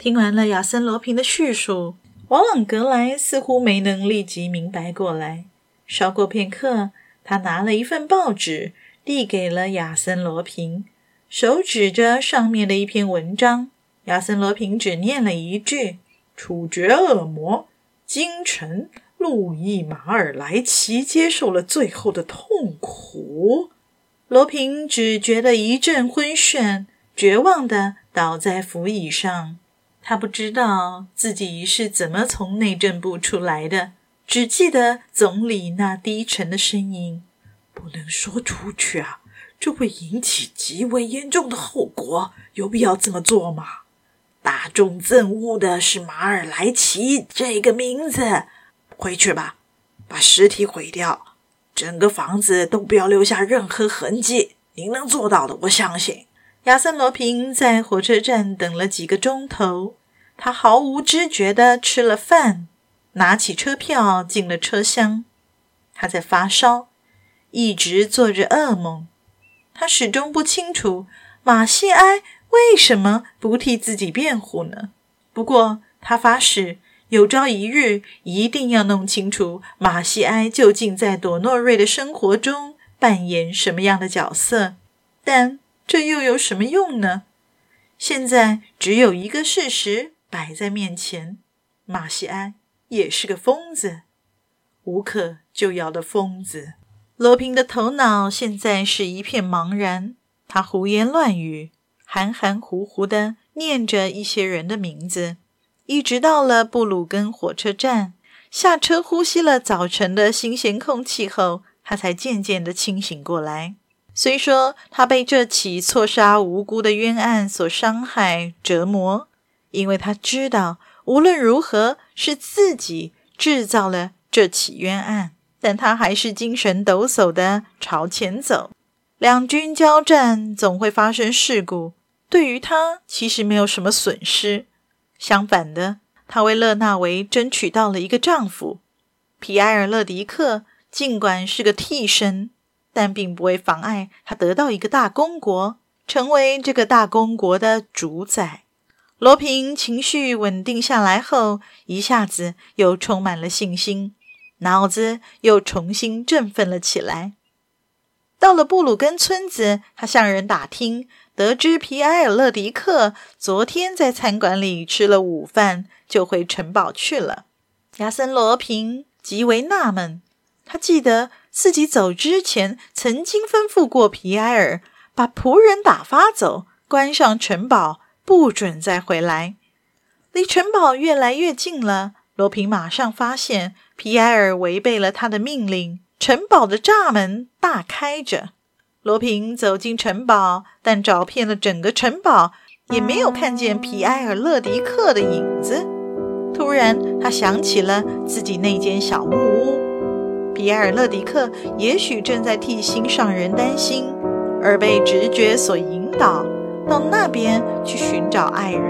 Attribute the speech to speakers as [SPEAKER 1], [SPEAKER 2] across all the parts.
[SPEAKER 1] 听完了亚森·罗平的叙述，瓦朗格莱似乎没能立即明白过来。稍过片刻，他拿了一份报纸，递给了亚森·罗平，手指着上面的一篇文章。亚森·罗平只念了一句：“处决恶魔，京城路易·马尔莱奇接受了最后的痛苦。”罗平只觉得一阵昏眩，绝望地倒在扶椅上。他不知道自己是怎么从内政部出来的，只记得总理那低沉的声音：“不能说出去啊，这会引起极为严重的后果。有必要这么做吗？大众憎恶的是马尔莱奇这个名字。回去吧，把尸体毁掉，整个房子都不要留下任何痕迹。您能做到的，我相信。”亚森·罗平在火车站等了几个钟头，他毫无知觉地吃了饭，拿起车票进了车厢。他在发烧，一直做着噩梦。他始终不清楚马西埃为什么不替自己辩护呢？不过他发誓，有朝一日一定要弄清楚马西埃究竟在朵诺瑞的生活中扮演什么样的角色。但这又有什么用呢？现在只有一个事实摆在面前：马西安也是个疯子，无可救药的疯子。罗平的头脑现在是一片茫然，他胡言乱语，含含糊糊的念着一些人的名字，一直到了布鲁根火车站，下车呼吸了早晨的新鲜空气后，他才渐渐的清醒过来。虽说他被这起错杀无辜的冤案所伤害折磨，因为他知道无论如何是自己制造了这起冤案，但他还是精神抖擞地朝前走。两军交战总会发生事故，对于他其实没有什么损失。相反的，他为勒纳维争取到了一个丈夫，皮埃尔·勒迪克，尽管是个替身。但并不会妨碍他得到一个大公国，成为这个大公国的主宰。罗平情绪稳定下来后，一下子又充满了信心，脑子又重新振奋了起来。到了布鲁根村子，他向人打听，得知皮埃尔·勒迪克昨天在餐馆里吃了午饭，就回城堡去了。亚森·罗平极为纳闷，他记得。自己走之前，曾经吩咐过皮埃尔把仆人打发走，关上城堡，不准再回来。离城堡越来越近了，罗平马上发现皮埃尔违背了他的命令，城堡的栅门大开着。罗平走进城堡，但找遍了整个城堡，也没有看见皮埃尔·勒迪克的影子。突然，他想起了自己那间小木屋。皮埃尔·勒迪克也许正在替心上人担心，而被直觉所引导到那边去寻找爱人。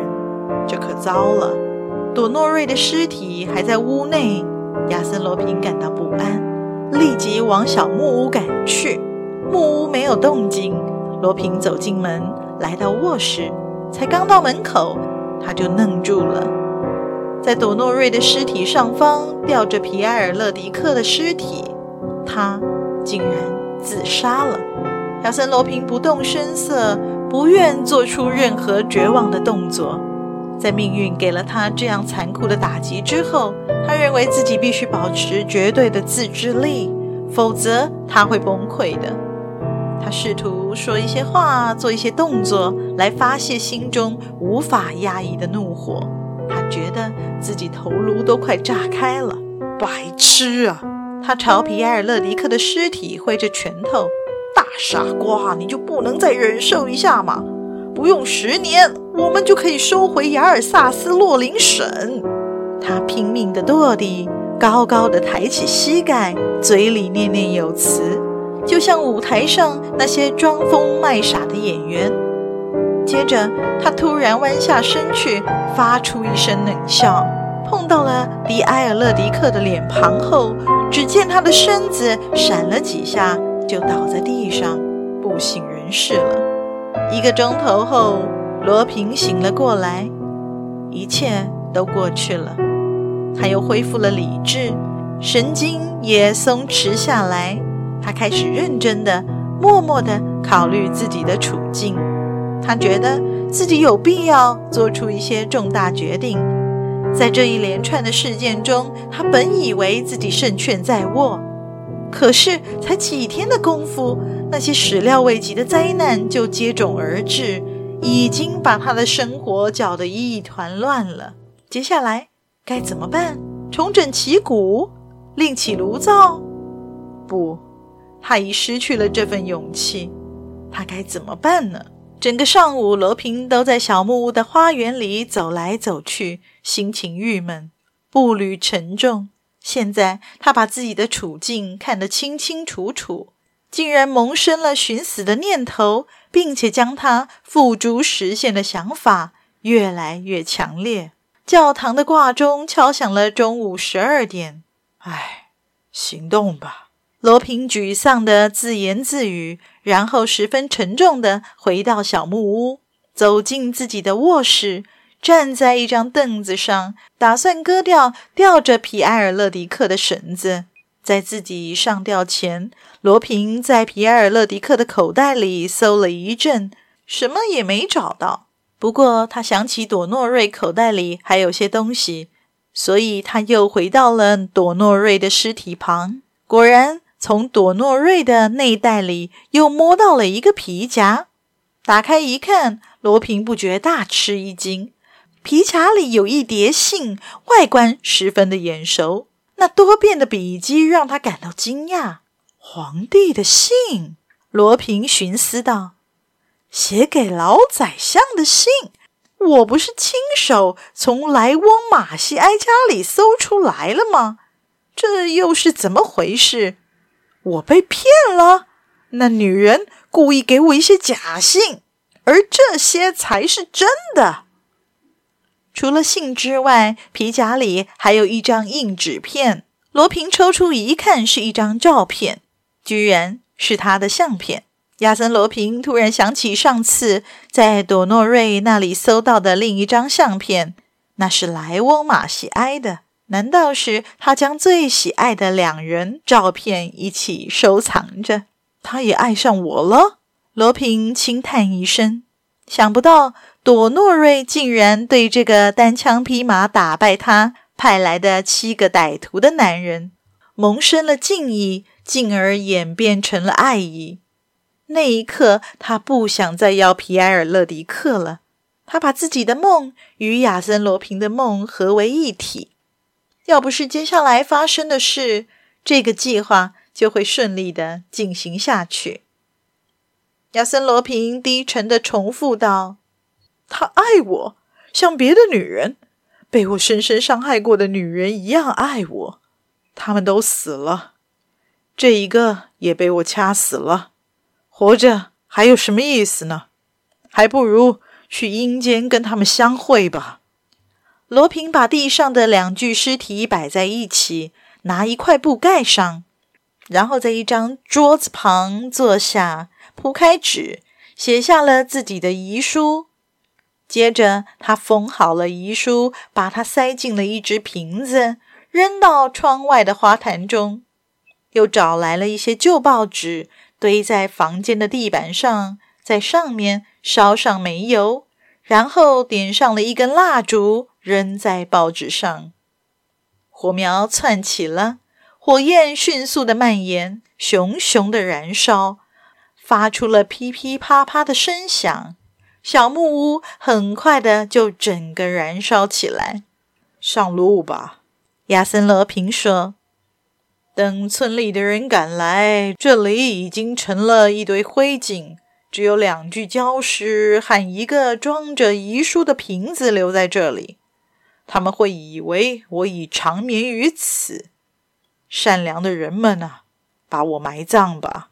[SPEAKER 1] 这可糟了！朵诺瑞的尸体还在屋内，亚森·罗平感到不安，立即往小木屋赶去。木屋没有动静，罗平走进门，来到卧室，才刚到门口，他就愣住了。在朵诺瑞的尸体上方吊着皮埃尔·勒迪克的尸体，他竟然自杀了。亚森·罗平不动声色，不愿做出任何绝望的动作。在命运给了他这样残酷的打击之后，他认为自己必须保持绝对的自制力，否则他会崩溃的。他试图说一些话，做一些动作，来发泄心中无法压抑的怒火。他觉得自己头颅都快炸开了，白痴啊！他朝皮埃尔·勒迪克的尸体挥着拳头：“大傻瓜，你就不能再忍受一下吗？不用十年，我们就可以收回雅尔萨斯洛林省。他拼命的跺地，高高的抬起膝盖，嘴里念念有词，就像舞台上那些装疯卖傻的演员。接着，他突然弯下身去，发出一声冷笑，碰到了迪埃尔勒迪克的脸庞后，只见他的身子闪了几下，就倒在地上，不省人事了。一个钟头后，罗平醒了过来，一切都过去了。他又恢复了理智，神经也松弛下来。他开始认真的、默默的考虑自己的处境。他觉得自己有必要做出一些重大决定。在这一连串的事件中，他本以为自己胜券在握，可是才几天的功夫，那些始料未及的灾难就接踵而至，已经把他的生活搅得一团乱了。接下来。该怎么办？重整旗鼓，另起炉灶？不，他已失去了这份勇气。他该怎么办呢？整个上午，罗平都在小木屋的花园里走来走去，心情郁闷，步履沉重。现在他把自己的处境看得清清楚楚，竟然萌生了寻死的念头，并且将他付诸实现的想法越来越强烈。教堂的挂钟敲响了中午十二点。唉，行动吧，罗平沮丧地自言自语，然后十分沉重地回到小木屋，走进自己的卧室，站在一张凳子上，打算割掉吊着皮埃尔勒迪克的绳子。在自己上吊前，罗平在皮埃尔勒迪克的口袋里搜了一阵，什么也没找到。不过，他想起朵诺瑞口袋里还有些东西，所以他又回到了朵诺瑞的尸体旁。果然，从朵诺瑞的内袋里又摸到了一个皮夹。打开一看，罗平不觉大吃一惊。皮夹里有一叠信，外观十分的眼熟。那多变的笔迹让他感到惊讶。皇帝的信，罗平寻思道。写给老宰相的信，我不是亲手从莱翁马西埃家里搜出来了吗？这又是怎么回事？我被骗了？那女人故意给我一些假信，而这些才是真的。除了信之外，皮夹里还有一张硬纸片。罗平抽出一看，是一张照片，居然是他的相片。亚森·罗平突然想起上次在朵诺瑞那里搜到的另一张相片，那是莱翁·马西埃的。难道是他将最喜爱的两人照片一起收藏着？他也爱上我了？罗平轻叹一声，想不到朵诺瑞竟然对这个单枪匹马打败他派来的七个歹徒的男人萌生了敬意，进而演变成了爱意。那一刻，他不想再要皮埃尔勒迪克了。他把自己的梦与亚森罗平的梦合为一体。要不是接下来发生的事，这个计划就会顺利的进行下去。亚森罗平低沉地重复道：“他爱我，像别的女人，被我深深伤害过的女人一样爱我。他们都死了，这一个也被我掐死了。”活着还有什么意思呢？还不如去阴间跟他们相会吧。罗平把地上的两具尸体摆在一起，拿一块布盖上，然后在一张桌子旁坐下，铺开纸，写下了自己的遗书。接着，他封好了遗书，把它塞进了一只瓶子，扔到窗外的花坛中，又找来了一些旧报纸。堆在房间的地板上，在上面烧上煤油，然后点上了一根蜡烛，扔在报纸上。火苗窜起了，火焰迅速的蔓延，熊熊的燃烧，发出了噼噼啪啪的声响。小木屋很快的就整个燃烧起来。上路吧，亚森·罗平说。等村里的人赶来，这里已经成了一堆灰烬，只有两具焦尸和一个装着遗书的瓶子留在这里。他们会以为我已长眠于此。善良的人们啊，把我埋葬吧。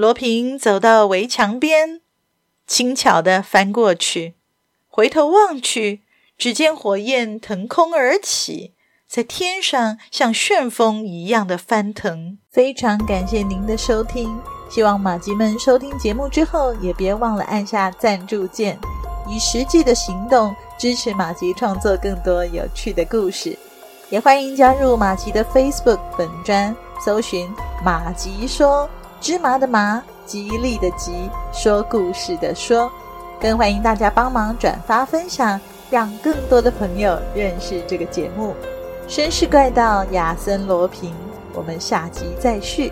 [SPEAKER 1] 罗平走到围墙边，轻巧地翻过去，回头望去，只见火焰腾空而起，在天上像旋风一样的翻腾。非常感谢您的收听，希望马吉们收听节目之后，也别忘了按下赞助键，以实际的行动支持马吉创作更多有趣的故事。也欢迎加入马吉的 Facebook 本专，搜寻“马吉说”。芝麻的麻，吉利的吉，说故事的说，更欢迎大家帮忙转发分享，让更多的朋友认识这个节目。绅士怪盗亚森罗平，我们下集再续。